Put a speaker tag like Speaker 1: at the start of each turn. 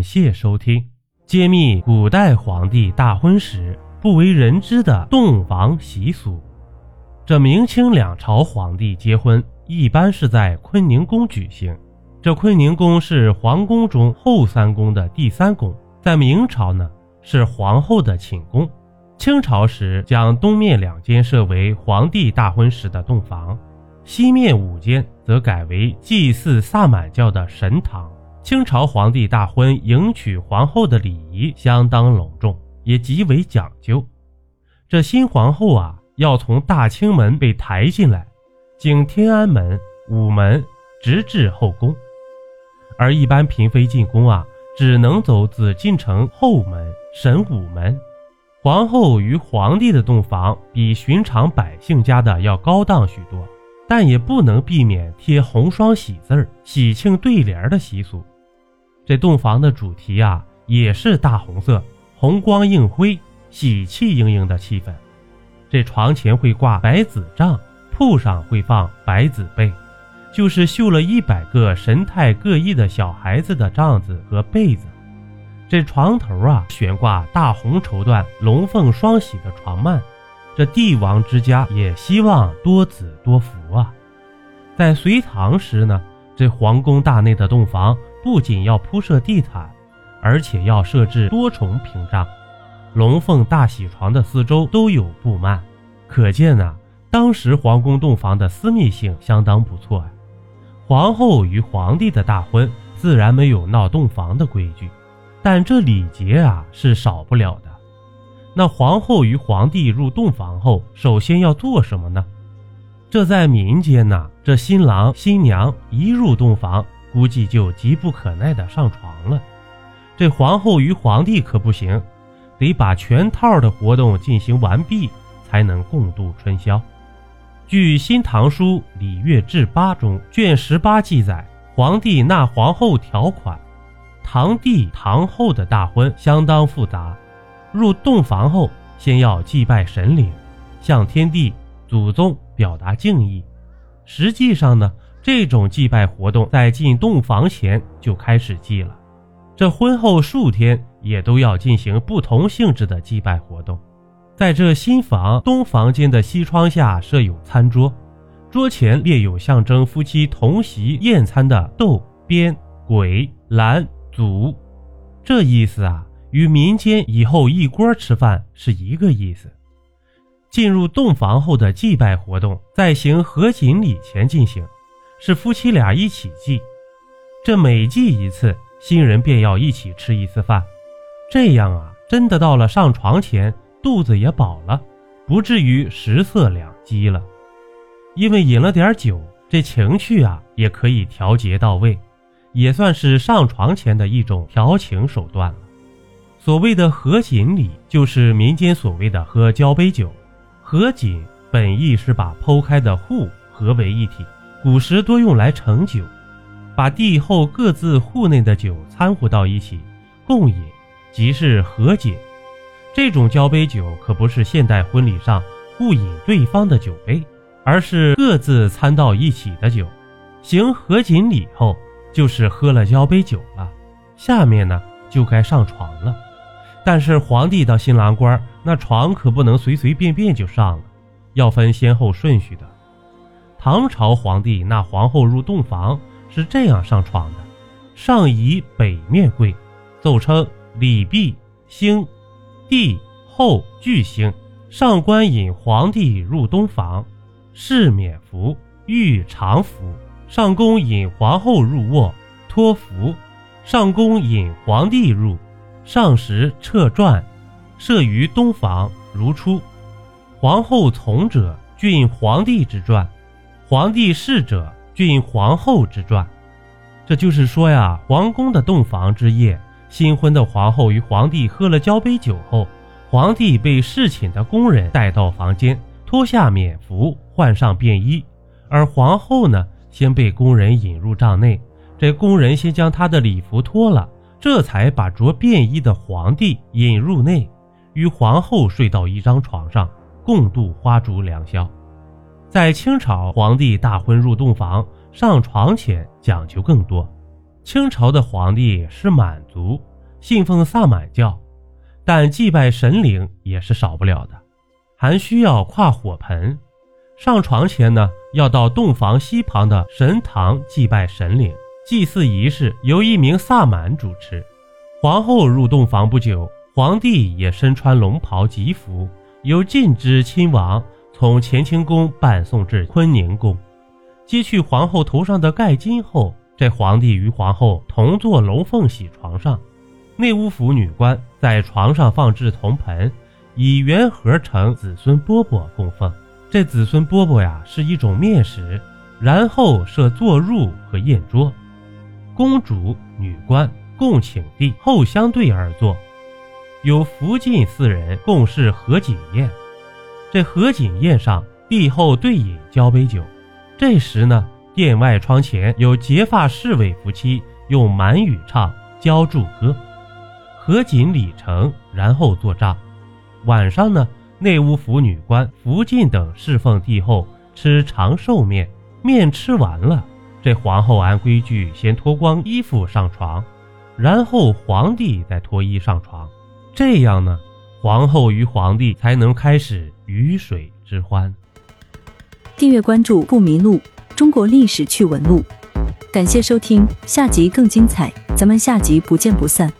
Speaker 1: 感谢收听，揭秘古代皇帝大婚时不为人知的洞房习俗。这明清两朝皇帝结婚一般是在坤宁宫举行。这坤宁宫是皇宫中后三宫的第三宫，在明朝呢是皇后的寝宫。清朝时将东面两间设为皇帝大婚时的洞房，西面五间则改为祭祀萨满教的神堂。清朝皇帝大婚迎娶皇后的礼仪相当隆重，也极为讲究。这新皇后啊，要从大清门被抬进来，经天安门、午门，直至后宫。而一般嫔妃进宫啊，只能走紫禁城后门、神武门。皇后与皇帝的洞房比寻常百姓家的要高档许多，但也不能避免贴红双喜字儿、喜庆对联的习俗。这洞房的主题啊，也是大红色，红光映辉，喜气盈盈的气氛。这床前会挂白子帐，铺上会放白子被，就是绣了一百个神态各异的小孩子的帐子和被子。这床头啊，悬挂大红绸缎龙凤双喜的床幔。这帝王之家也希望多子多福啊。在隋唐时呢，这皇宫大内的洞房。不仅要铺设地毯，而且要设置多重屏障，龙凤大喜床的四周都有布幔，可见呢，当时皇宫洞房的私密性相当不错啊。皇后与皇帝的大婚自然没有闹洞房的规矩，但这礼节啊是少不了的。那皇后与皇帝入洞房后，首先要做什么呢？这在民间呢，这新郎新娘一入洞房。估计就急不可耐地上床了。这皇后与皇帝可不行，得把全套的活动进行完毕，才能共度春宵。据《新唐书·礼乐志八》中卷十八记载，皇帝纳皇后条款：堂弟堂后的大婚相当复杂。入洞房后，先要祭拜神灵，向天地祖宗表达敬意。实际上呢？这种祭拜活动在进洞房前就开始祭了，这婚后数天也都要进行不同性质的祭拜活动。在这新房东房间的西窗下设有餐桌，桌前列有象征夫妻同席宴餐的豆、边、簋、篮、祖，这意思啊，与民间以后一锅吃饭是一个意思。进入洞房后的祭拜活动，在行合卺礼前进行。是夫妻俩一起祭，这每祭一次，新人便要一起吃一次饭，这样啊，真的到了上床前，肚子也饱了，不至于食色两饥了。因为饮了点酒，这情绪啊也可以调节到位，也算是上床前的一种调情手段了。所谓的合卺礼，就是民间所谓的喝交杯酒。合卺本意是把剖开的户合为一体。古时多用来盛酒，把帝后各自户内的酒掺和到一起共饮，即是和解。这种交杯酒可不是现代婚礼上互饮对方的酒杯，而是各自掺到一起的酒。行合卺礼后，就是喝了交杯酒了。下面呢，就该上床了。但是皇帝当新郎官，那床可不能随随便便就上了，要分先后顺序的。唐朝皇帝那皇后入洞房是这样上床的：上以北面跪，奏称礼毕，兴，帝后俱兴。上官引皇帝入东房，侍免服，御长服。上宫引皇后入卧，托服。上宫引皇帝入，上时撤传，设于东房如初。皇后从者，郡皇帝之传。皇帝侍者，郡皇后之传。这就是说呀，皇宫的洞房之夜，新婚的皇后与皇帝喝了交杯酒后，皇帝被侍寝的宫人带到房间，脱下冕服，换上便衣，而皇后呢，先被宫人引入帐内。这宫人先将她的礼服脱了，这才把着便衣的皇帝引入内，与皇后睡到一张床上，共度花烛良宵。在清朝，皇帝大婚入洞房，上床前讲究更多。清朝的皇帝是满族，信奉萨满教，但祭拜神灵也是少不了的，还需要跨火盆。上床前呢，要到洞房西旁的神堂祭拜神灵。祭祀仪式由一名萨满主持。皇后入洞房不久，皇帝也身穿龙袍吉服，由晋之亲王从乾清宫伴送至坤宁宫，揭去皇后头上的盖巾后，这皇帝与皇后同坐龙凤喜床上，内务府女官在床上放置铜盆，以圆盒盛子孙饽饽供奉。这子孙饽饽呀，是一种面食，然后设坐褥和宴桌。公主、女官共请帝后相对而坐，有福晋四人共侍合锦宴。这合锦宴上，帝后对饮交杯酒。这时呢，殿外窗前有结发侍卫夫妻用满语唱交祝歌，合锦礼成，然后作账。晚上呢，内务府女官福晋等侍奉帝后吃长寿面，面吃完了。这皇后按规矩先脱光衣服上床，然后皇帝再脱衣上床，这样呢，皇后与皇帝才能开始鱼水之欢。
Speaker 2: 订阅关注不迷路，中国历史趣闻录。感谢收听，下集更精彩，咱们下集不见不散。